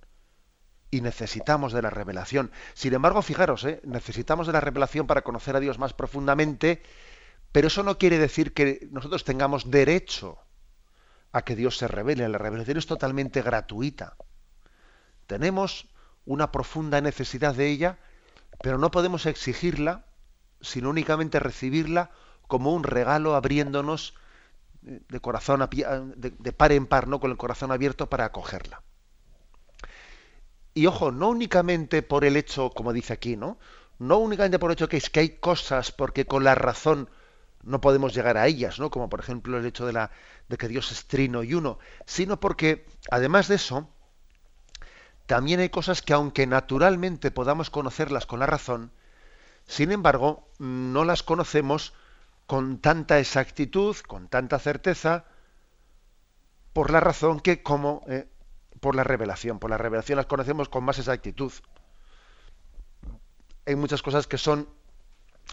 Y necesitamos de la revelación. Sin embargo, fijaros, ¿eh? necesitamos de la revelación para conocer a Dios más profundamente, pero eso no quiere decir que nosotros tengamos derecho a que Dios se revele. La revelación es totalmente gratuita. Tenemos una profunda necesidad de ella, pero no podemos exigirla, sino únicamente recibirla como un regalo abriéndonos de corazón de, de par en par, ¿no? con el corazón abierto para acogerla. Y ojo, no únicamente por el hecho, como dice aquí, ¿no? No únicamente por el hecho que es que hay cosas porque con la razón no podemos llegar a ellas, ¿no? Como por ejemplo el hecho de la de que Dios es trino y uno, sino porque además de eso también hay cosas que aunque naturalmente podamos conocerlas con la razón, sin embargo, no las conocemos con tanta exactitud, con tanta certeza, por la razón que como eh, por la revelación. Por la revelación las conocemos con más exactitud. Hay muchas cosas que son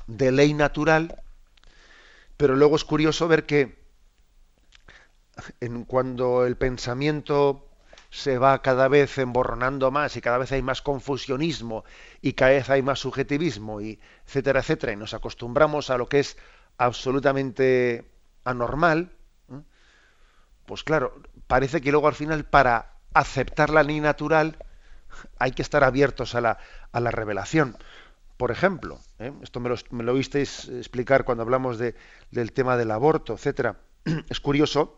de ley natural, pero luego es curioso ver que en cuando el pensamiento se va cada vez emborronando más y cada vez hay más confusionismo y cada vez hay más subjetivismo y etcétera etcétera y nos acostumbramos a lo que es absolutamente anormal, pues claro, parece que luego al final para aceptar la ley natural hay que estar abiertos a la, a la revelación. Por ejemplo, ¿eh? esto me lo, me lo visteis explicar cuando hablamos de, del tema del aborto, etcétera. *clears throat* Es curioso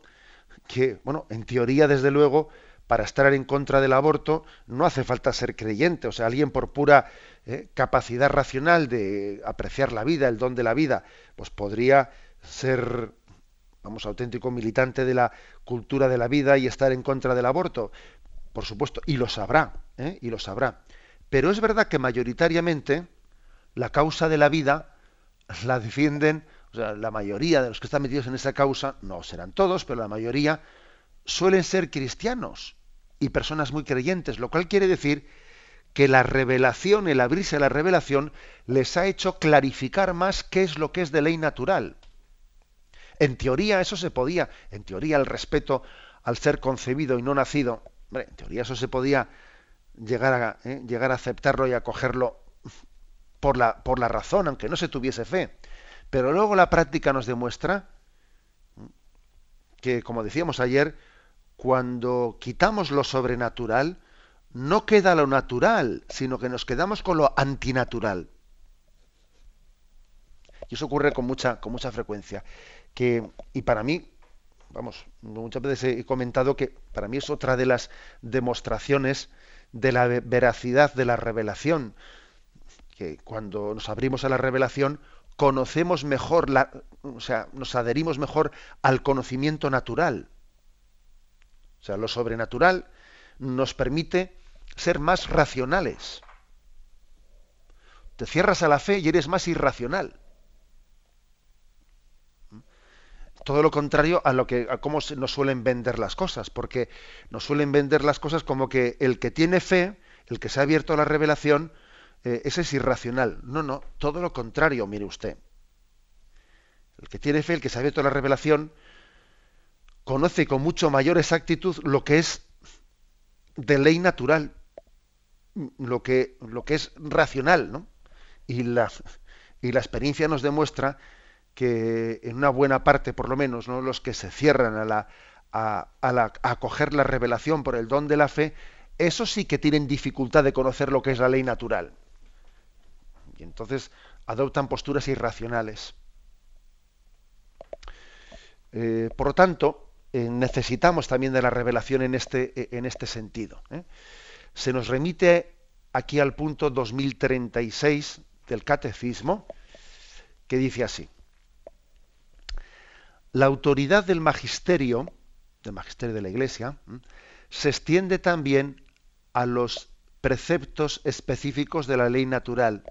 que, bueno, en teoría, desde luego, para estar en contra del aborto no hace falta ser creyente, o sea, alguien por pura eh, capacidad racional de apreciar la vida, el don de la vida, pues podría ser, vamos, auténtico militante de la cultura de la vida y estar en contra del aborto, por supuesto, y lo sabrá, ¿eh? y lo sabrá. Pero es verdad que mayoritariamente la causa de la vida *laughs* la defienden, o sea, la mayoría de los que están metidos en esa causa, no serán todos, pero la mayoría suelen ser cristianos y personas muy creyentes, lo cual quiere decir que la revelación, el abrirse a la revelación, les ha hecho clarificar más qué es lo que es de ley natural. En teoría eso se podía, en teoría el respeto al ser concebido y no nacido, en teoría eso se podía llegar a, ¿eh? llegar a aceptarlo y acogerlo por la, por la razón, aunque no se tuviese fe. Pero luego la práctica nos demuestra que, como decíamos ayer, cuando quitamos lo sobrenatural, no queda lo natural, sino que nos quedamos con lo antinatural. Y eso ocurre con mucha, con mucha frecuencia. Y para mí, vamos, muchas veces he comentado que para mí es otra de las demostraciones de la veracidad de la revelación. Que cuando nos abrimos a la revelación, conocemos mejor, la, o sea, nos adherimos mejor al conocimiento natural. O sea, lo sobrenatural nos permite ser más racionales. Te cierras a la fe y eres más irracional. Todo lo contrario a lo que a cómo nos suelen vender las cosas, porque nos suelen vender las cosas como que el que tiene fe, el que se ha abierto a la revelación, eh, ese es irracional. No, no, todo lo contrario, mire usted. El que tiene fe, el que se ha abierto a la revelación, conoce con mucho mayor exactitud lo que es de ley natural, lo que, lo que es racional, ¿no? Y la, y la experiencia nos demuestra que en una buena parte, por lo menos, ¿no? los que se cierran a la, acoger la revelación por el don de la fe, esos sí que tienen dificultad de conocer lo que es la ley natural. Y entonces adoptan posturas irracionales. Eh, por lo tanto, eh, necesitamos también de la revelación en este, en este sentido. ¿eh? se nos remite aquí al punto 2036 del Catecismo, que dice así. La autoridad del magisterio, del magisterio de la Iglesia, se extiende también a los preceptos específicos de la ley natural,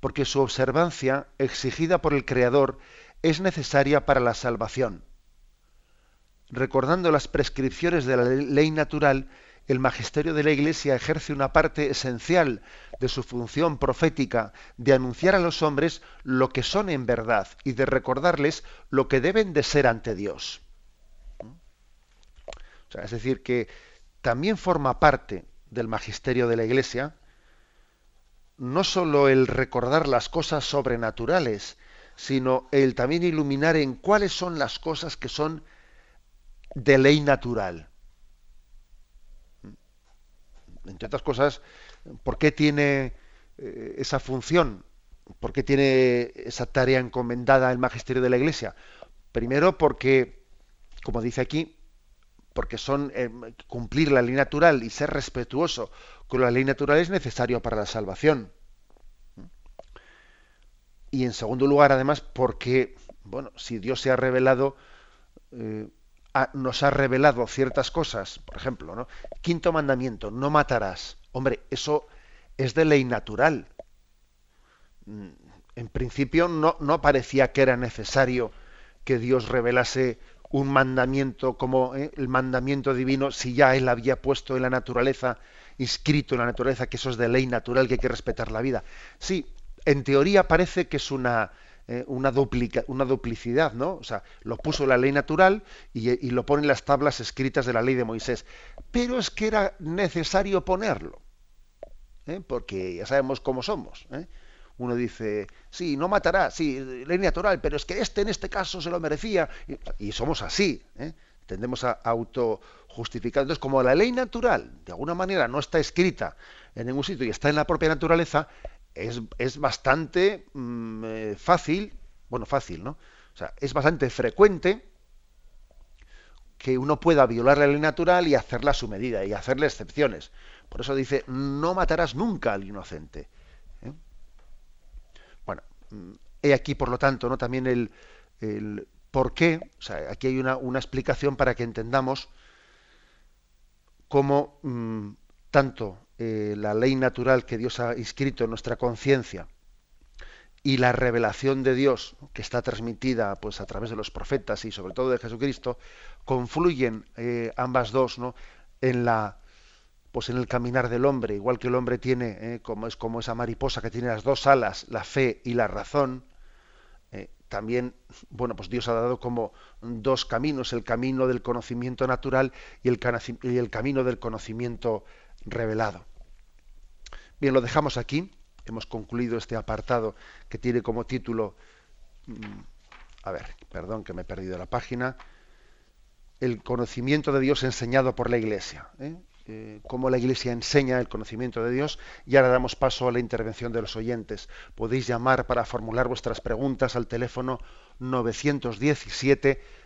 porque su observancia, exigida por el Creador, es necesaria para la salvación. Recordando las prescripciones de la ley natural, el magisterio de la Iglesia ejerce una parte esencial de su función profética de anunciar a los hombres lo que son en verdad y de recordarles lo que deben de ser ante Dios. es decir, que también forma parte del magisterio de la Iglesia no sólo el recordar las cosas sobrenaturales, sino el también iluminar en cuáles son las cosas que son de ley natural. Entre otras cosas, ¿por qué tiene eh, esa función? ¿Por qué tiene esa tarea encomendada el magisterio de la Iglesia? Primero porque, como dice aquí, porque son eh, cumplir la ley natural y ser respetuoso con la ley natural es necesario para la salvación. Y en segundo lugar, además, porque, bueno, si Dios se ha revelado, eh, nos ha revelado ciertas cosas, por ejemplo, ¿no? Quinto mandamiento, no matarás. Hombre, eso es de ley natural. Mm, en principio no, no parecía que era necesario que Dios revelase un mandamiento como ¿eh? el mandamiento divino si ya él había puesto en la naturaleza, inscrito en la naturaleza, que eso es de ley natural, que hay que respetar la vida. Sí, en teoría parece que es una, eh, una, una, duplicidad, ¿no? O sea, lo puso la ley natural y, lo pone en las tablas escritas de la ley de Moisés. Pero es que era necesario ponerlo, ¿eh? porque ya sabemos cómo somos. ¿eh? Uno dice, sí, no matará, sí, ley natural, pero es que este en este caso se lo merecía. Y, somos así, tendemos a autojustificar. Entonces, como la ley natural, de alguna manera, no está escrita en ningún sitio y está en la propia naturaleza, es, bastante mm, eh, fácil, bueno, fácil, ¿no? O sea, es bastante frecuente que uno pueda violar la ley natural y hacerla a su medida y hacerle excepciones. Por eso dice, no matarás nunca al inocente. ¿eh? Bueno, mm, he aquí, por lo tanto, ¿no? también el, el por qué, o sea, aquí hay una, una explicación para que entendamos cómo mm, tanto eh, la ley natural que Dios ha inscrito en nuestra conciencia y la revelación de Dios que está transmitida pues a través de los profetas y sobre todo de Jesucristo confluyen eh, ambas dos ¿no? en la pues en el caminar del hombre igual que el hombre tiene eh, como es como esa mariposa que tiene las dos alas la fe y la razón también bueno pues Dios ha dado como dos caminos el camino del conocimiento natural y el, y el camino del conocimiento revelado. Bien, lo dejamos aquí. Hemos concluido este apartado que tiene como título, mm, a ver, perdón que me he perdido la página, el conocimiento de Dios enseñado por la Iglesia. ¿eh? Eh, cómo la Iglesia enseña el conocimiento de Dios. Y ahora damos paso a la intervención de los oyentes. Podéis llamar para formular vuestras preguntas al teléfono 917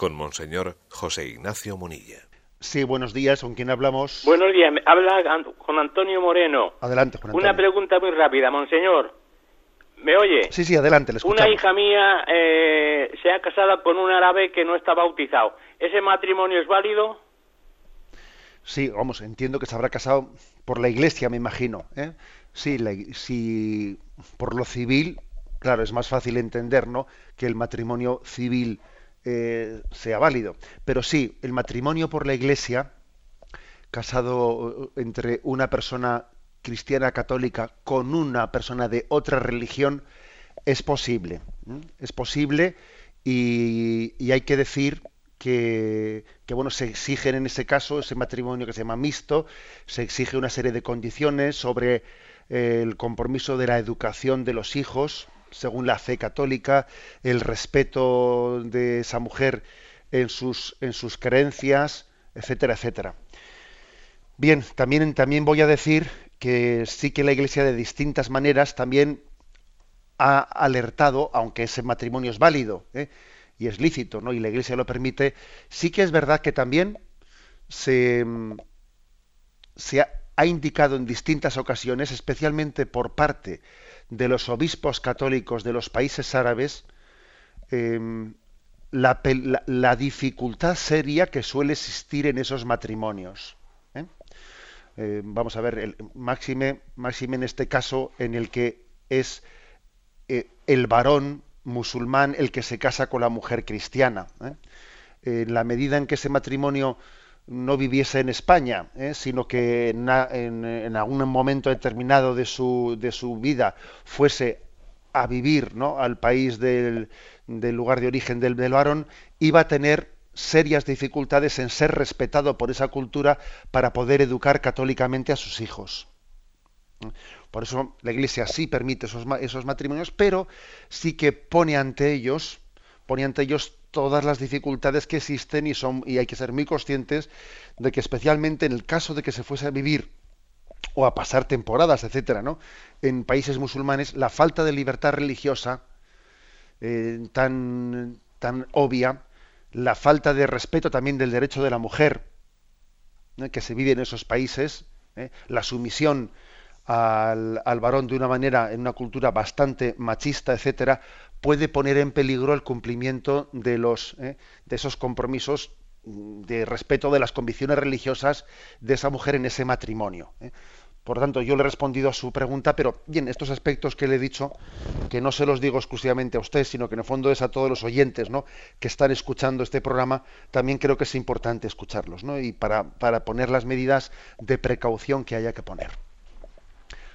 con Monseñor José Ignacio Munilla. Sí, buenos días, ¿con quién hablamos? Buenos días, habla con Antonio Moreno. Adelante, Juan Antonio. Una pregunta muy rápida, Monseñor. ¿Me oye? Sí, sí, adelante, le escuchamos. Una hija mía eh, se ha casado con un árabe que no está bautizado. ¿Ese matrimonio es válido? Sí, vamos, entiendo que se habrá casado por la iglesia, me imagino. ¿eh? Sí, si por lo civil claro, es más fácil entender, ¿no? Que el matrimonio civil eh, sea válido. Pero sí, el matrimonio por la Iglesia, casado eh, entre una persona cristiana católica con una persona de otra religión, es posible. Es posible y, hay que decir que, que, bueno, se exigen en ese caso, ese matrimonio que se llama mixto, se exige una serie de condiciones sobre el compromiso de la educación de los hijos, según la fe católica, el respeto de esa mujer en sus, en sus creencias, etcétera, etcétera. Bien, también, también voy a decir que sí que la Iglesia de distintas maneras también ha alertado, aunque ese matrimonio es válido ¿eh? y es lícito, ¿no? y la Iglesia lo permite, sí que es verdad que también se, se ha, indicado en distintas ocasiones, especialmente por parte de los obispos católicos de los países árabes, em, la, dificultad seria que suele existir en esos matrimonios. ¿eh? Eh, vamos a ver, el, máxime, máxime en este caso en el que es eh, el varón musulmán el que se casa con la mujer cristiana. En la medida en que ese matrimonio no viviese en España, sino que en, algún momento determinado de su, de su vida fuese a vivir ¿no? al país del, del lugar de origen del, varón, iba a tener serias dificultades en ser respetado por esa cultura para poder educar católicamente a sus hijos. Por eso la Iglesia sí permite esos, esos, matrimonios, pero sí que pone ante ellos, pone ante ellos todas las dificultades que existen y son y hay que ser muy conscientes de que especialmente en el caso de que se fuese a vivir o a pasar temporadas, etcétera, ¿no? En países musulmanes la falta de libertad religiosa eh, tan, tan obvia, la falta de respeto también del derecho de la mujer que se vive en esos países, ¿eh? la sumisión al, al, varón de una manera, en una cultura bastante machista, etcétera, puede poner en peligro el cumplimiento de los ¿eh? de esos compromisos de respeto de las convicciones religiosas de esa mujer en ese matrimonio. Por tanto, yo le he respondido a su pregunta, pero bien, estos aspectos que le he dicho, que no se los digo exclusivamente a usted, sino que en el fondo es a todos los oyentes ¿no? que están escuchando este programa, también creo que es importante escucharlos, ¿no? Y para, para poner las medidas de precaución que haya que poner.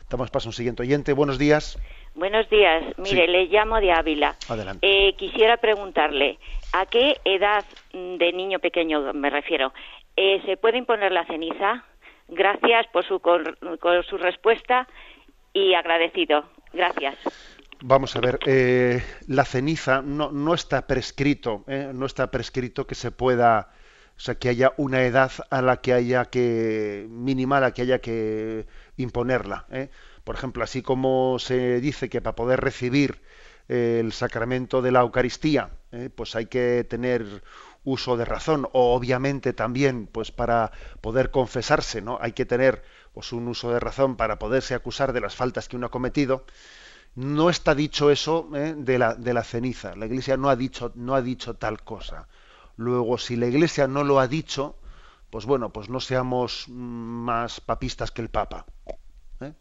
Damos paso a un siguiente oyente. Buenos días. Buenos días. Mire, le llamo de Ávila. Adelante. Eh, quisiera preguntarle, ¿a qué edad de niño pequeño me refiero? Eh, ¿Se puede imponer la ceniza? Gracias por su, su respuesta y agradecido. Gracias. Vamos a ver, eh, la ceniza no, no está prescrito, eh, no está prescrito que se pueda, o sea, que haya una edad a la que haya que mínima a la que haya que imponerla. Eh. Por ejemplo, así como se dice que para poder recibir el sacramento de la Eucaristía, pues hay que tener uso de razón o obviamente también pues para poder confesarse no hay que tener pues un uso de razón para poderse acusar de las faltas que uno ha cometido no está dicho eso ¿eh? de, la, de la ceniza la iglesia no ha dicho no ha dicho tal cosa luego si la iglesia no lo ha dicho pues bueno pues no seamos más papistas que el papa ¿eh?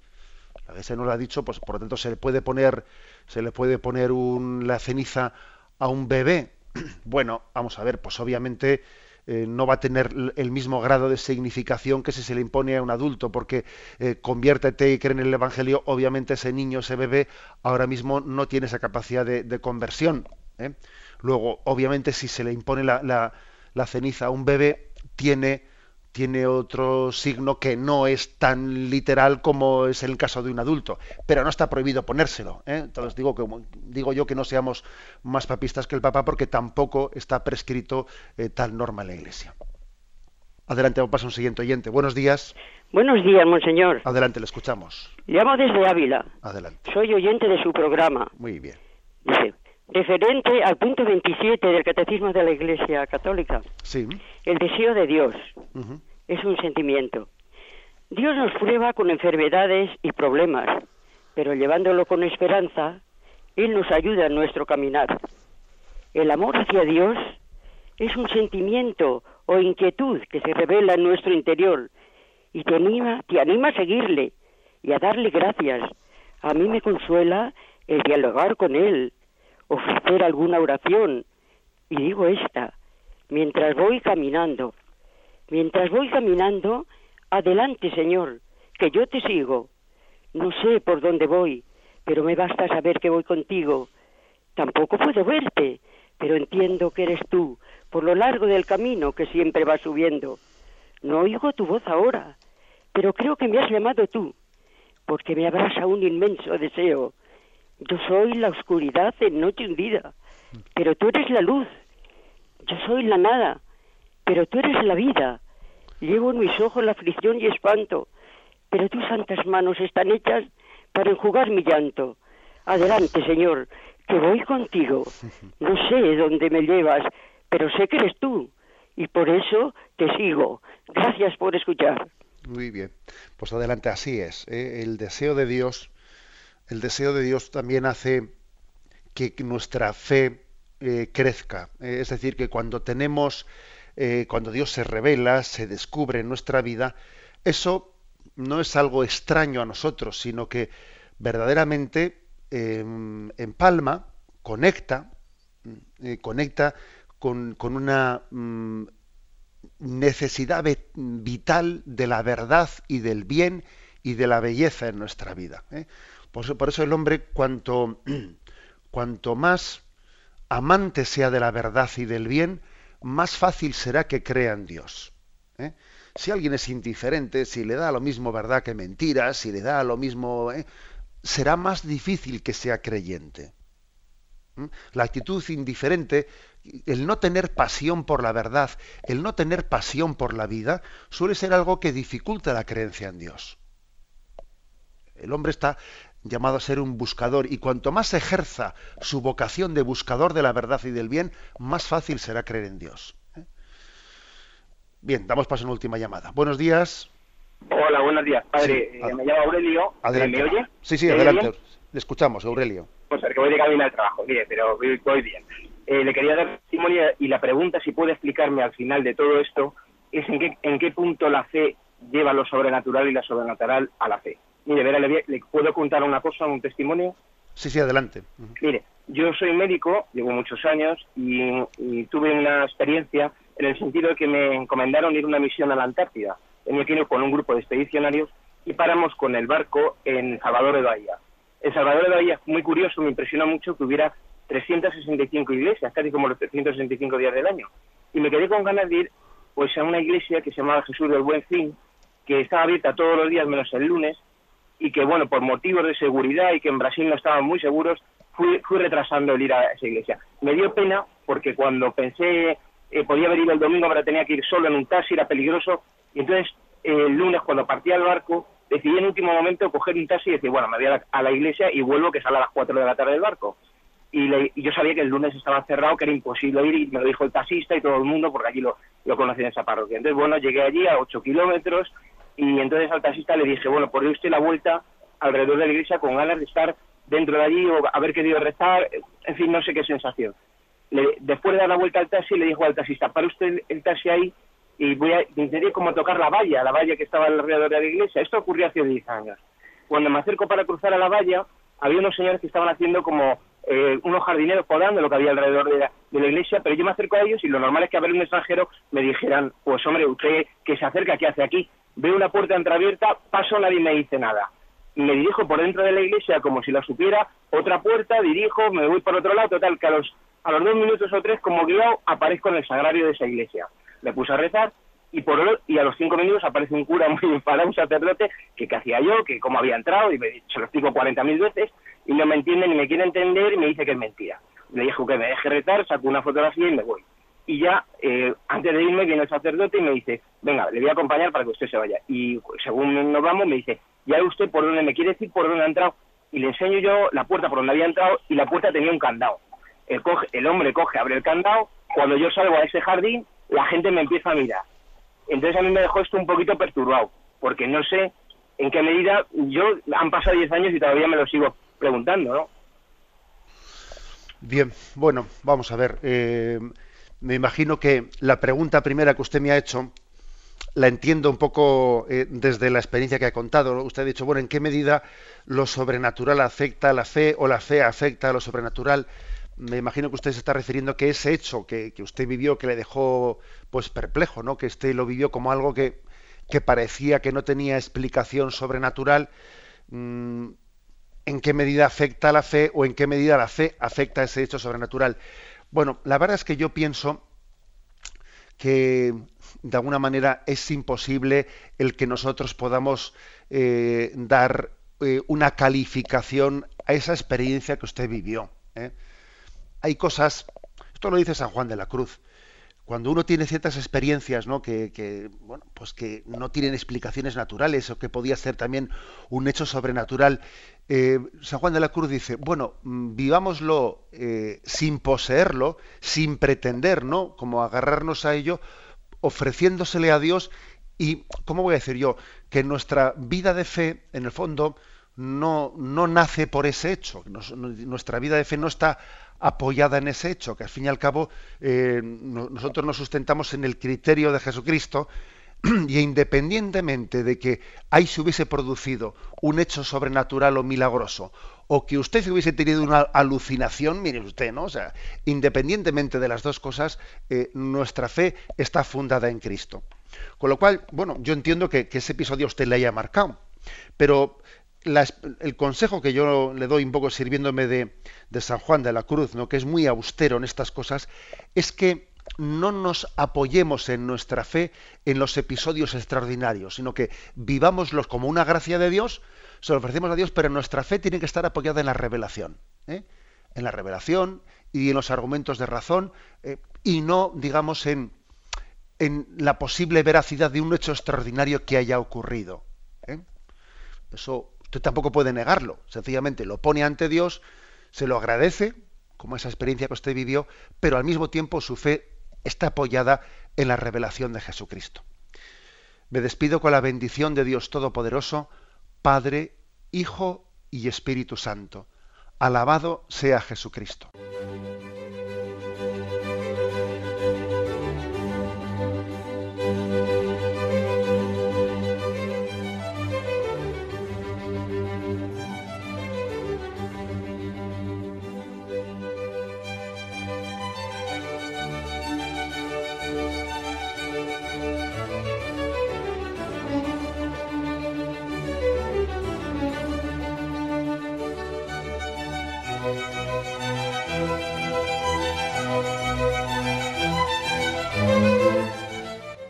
la iglesia no lo ha dicho pues por lo tanto se le puede poner se le puede poner un, la ceniza a un bebé *clears throat* bueno, vamos a ver, pues obviamente eh, no va a tener el mismo grado de significación que si se le impone a un adulto, porque eh, conviértete y cree en el Evangelio, obviamente ese niño, ese bebé, ahora mismo no tiene esa capacidad de, conversión. ¿eh? Luego, obviamente, si se le impone la, la ceniza a un bebé, tiene tiene otro signo que no es tan literal como es el caso de un adulto, pero no está prohibido ponérselo. ¿eh? Entonces digo, que, digo yo que no seamos más papistas que el Papa porque tampoco está prescrito eh, tal norma en la Iglesia. Adelante, vamos a un siguiente oyente. Buenos días. Buenos días, monseñor. Adelante, le escuchamos. Llamo desde Ávila. Adelante. Soy oyente de su programa. Muy bien. Dice, referente al punto 27 del Catecismo de la Iglesia Católica. Sí. El deseo de Dios es un sentimiento. Dios nos prueba con enfermedades y problemas, pero llevándolo con esperanza, Él nos ayuda en nuestro caminar. El amor hacia Dios es un sentimiento o inquietud que se revela en nuestro interior y te anima, te anima a seguirle y a darle gracias. A mí me consuela el dialogar con Él, ofrecer alguna oración. Y digo esta, mientras voy caminando, mientras voy caminando, adelante, Señor, que yo te sigo. No sé por dónde voy, pero me basta saber que voy contigo. Tampoco puedo verte, pero entiendo que eres tú, por lo largo del camino que siempre va subiendo. No oigo tu voz ahora, pero creo que me has llamado tú, porque me abraza un inmenso deseo. Yo soy la oscuridad en noche hundida, pero tú eres la luz. Yo soy la nada, pero tú eres la vida. Llevo en mis ojos la aflicción y espanto, pero tus santas manos están hechas para enjugar mi llanto. Adelante, Señor, que voy contigo. No sé dónde me llevas, pero sé que eres tú, y por eso te sigo. Gracias por escuchar. Muy bien, pues adelante, así es. ¿eh? El deseo de Dios, el deseo de Dios también hace que nuestra fe eh, crezca. ¿eh? es decir, que cuando tenemos, cuando Dios se revela, se descubre en nuestra vida, eso no es algo extraño a nosotros, sino que verdaderamente em, empalma, conecta, conecta con, con una mm, necesidad vital de la verdad y del bien y de la belleza en nuestra vida. Por, eso, por, eso, el hombre, cuanto, *clears throat* cuanto más amante sea de la verdad y del bien, más fácil será que crea en Dios. ¿eh? Si alguien es indiferente, si le da lo mismo verdad que mentira, si le da lo mismo, ¿eh? será más difícil que sea creyente. La actitud indiferente el no tener pasión por la verdad, el no tener pasión por la vida, suele ser algo que dificulta la creencia en Dios. El hombre está llamado a ser un buscador y cuanto más ejerza su vocación de buscador de la verdad y del bien, más fácil será creer en Dios. ¿eh? Bien, damos paso a una última llamada. Buenos días. Hola, buenos días, padre. Eh, me llamo Aurelio. Adelante. ¿Me oye? Sí, sí, adelante. Le escuchamos, Aurelio. Pues a ver, que voy de camino al trabajo, mire, pero voy bien. Eh, le quería dar testimonio y la pregunta, si puede explicarme al final de todo esto, es en qué, en qué punto la fe lleva lo sobrenatural y la sobrenatural a la fe. Mire, verá, le, puedo contar una cosa, un testimonio. Sí, sí, adelante. Mire, yo soy médico, llevo muchos años y, tuve una experiencia en el sentido de que me encomendaron ir a una misión a la Antártida. Tenía que ir con un grupo de expedicionarios y paramos con el barco en Salvador de Bahía. En Salvador de Bahía, muy curioso, me impresionó mucho que hubiera 365 iglesias, casi como los 365 días del año. Y me quedé con ganas de ir pues a una iglesia que se llamaba Jesús del Buen Fin, que estaba abierta todos los días menos el lunes, y que, bueno, por motivos de seguridad y que en Brasil no estaban muy seguros, fui, fui retrasando el ir a esa iglesia. Me dio pena porque cuando pensé, eh, podía haber ido el domingo, pero tenía que ir solo en un taxi, era peligroso, y entonces el lunes cuando partía el barco, decidí en último momento coger un taxi y decir, bueno, me voy a la, a la iglesia y vuelvo que sale a las 4 de la tarde del barco y, yo sabía que el lunes estaba cerrado, que era imposible ir, y me lo dijo el taxista y todo el mundo, porque allí lo, lo en esa parroquia. Entonces, bueno, llegué allí a 8 kilómetros y entonces al taxista le dije, bueno, por usted la vuelta alrededor de la iglesia con ganas de estar dentro de allí o haber querido rezar, en fin, no sé qué sensación. después de dar la vuelta al taxi, le dijo al taxista, para usted el taxi ahí y voy a intentar como tocar la valla, la valla que estaba alrededor de la iglesia. Esto ocurrió hace 10 años. Cuando me acerco para cruzar a la valla, había unos señores que estaban haciendo como eh, unos jardineros podando lo que había alrededor de la, de la, iglesia, pero yo me acerco a ellos y lo normal es que a ver un extranjero me dijeran, pues hombre, usted que se acerca, ¿qué hace aquí? Veo una puerta entreabierta, paso, nadie me dice nada. Me dirijo por dentro de la iglesia como si la supiera, otra puerta, dirijo, me voy por otro lado, total, que a los, a los dos minutos o tres, como guiado, aparezco en el sagrario de esa iglesia. Me puse a rezar y por y a los cinco minutos aparece un cura muy enfadado, un sacerdote, que qué hacía yo, que cómo había entrado, y me, se lo explico cuarenta mil veces, y no me entiende ni me quiere entender y me dice que es mentira. Le dijo que me deje retar, saco una fotografía y me voy. Y ya, eh, antes de irme, viene el sacerdote y me dice, venga, le voy a acompañar para que usted se vaya. Y según nos vamos, me dice, ya usted por dónde me quiere decir, por dónde ha entrado. Y le enseño yo la puerta por donde había entrado y la puerta tenía un candado. El hombre coge, abre el candado, cuando yo salgo a ese jardín, la gente me empieza a mirar. Entonces a mí me dejó esto un poquito perturbado, porque no sé en qué medida yo han pasado 10 años y todavía me lo sigo preguntando, ¿no? Bien, bueno, vamos a ver. Eh, me imagino que la pregunta primera que usted me ha hecho la entiendo un poco eh, desde la experiencia que ha contado. Usted ha dicho, bueno, ¿en qué medida lo sobrenatural afecta a la fe o la fe afecta a lo sobrenatural? Me imagino que usted se está refiriendo a que ese hecho que, que usted vivió, que le dejó pues perplejo, ¿no? Que usted lo vivió como algo que, que parecía que no tenía explicación sobrenatural. Mm, en qué medida afecta la fe o en qué medida la fe afecta a ese hecho sobrenatural. Bueno, la verdad es que yo pienso que de alguna manera es imposible el que nosotros podamos eh, dar eh, una calificación a esa experiencia que usted vivió. ¿eh? Hay cosas, esto lo dice San Juan de la Cruz, cuando uno tiene ciertas experiencias ¿no? Que, bueno, pues que no tienen explicaciones naturales o que podía ser también un hecho sobrenatural, San Juan de la Cruz dice, bueno, mm, vivámoslo sin poseerlo, sin pretender, ¿no? Como agarrarnos a ello, ofreciéndosele a Dios y, ¿cómo voy a decir yo? Que nuestra vida de fe, en el fondo, no, no nace por ese hecho. nuestra vida de fe no está apoyada en ese hecho, que al fin y al cabo eh, nosotros nos sustentamos en el criterio de Jesucristo *clears throat* y independientemente de que ahí se hubiese producido un hecho sobrenatural o milagroso, o que usted hubiese tenido una alucinación, mire usted, ¿no? O sea, independientemente de las dos cosas, eh, nuestra fe está fundada en Cristo. Con lo cual, bueno, yo entiendo que, ese episodio a usted le haya marcado, pero el consejo que yo le doy un poco sirviéndome de, de San Juan de la Cruz, ¿no? que es muy austero en estas cosas, es que no nos apoyemos en nuestra fe en los episodios extraordinarios, sino que vivámoslos como una gracia de Dios, se lo ofrecemos a Dios, pero nuestra fe tiene que estar apoyada en la revelación. ¿eh? En la revelación y en los argumentos de razón, eh, y no, digamos, en, en, la posible veracidad de un hecho extraordinario que haya ocurrido. ¿eh? Eso usted tampoco puede negarlo, sencillamente lo pone ante Dios, se lo agradece, como esa experiencia que usted vivió, pero al mismo tiempo su fe está apoyada en la revelación de Jesucristo. Me despido con la bendición de Dios Todopoderoso, Padre, Hijo y Espíritu Santo. Alabado sea Jesucristo.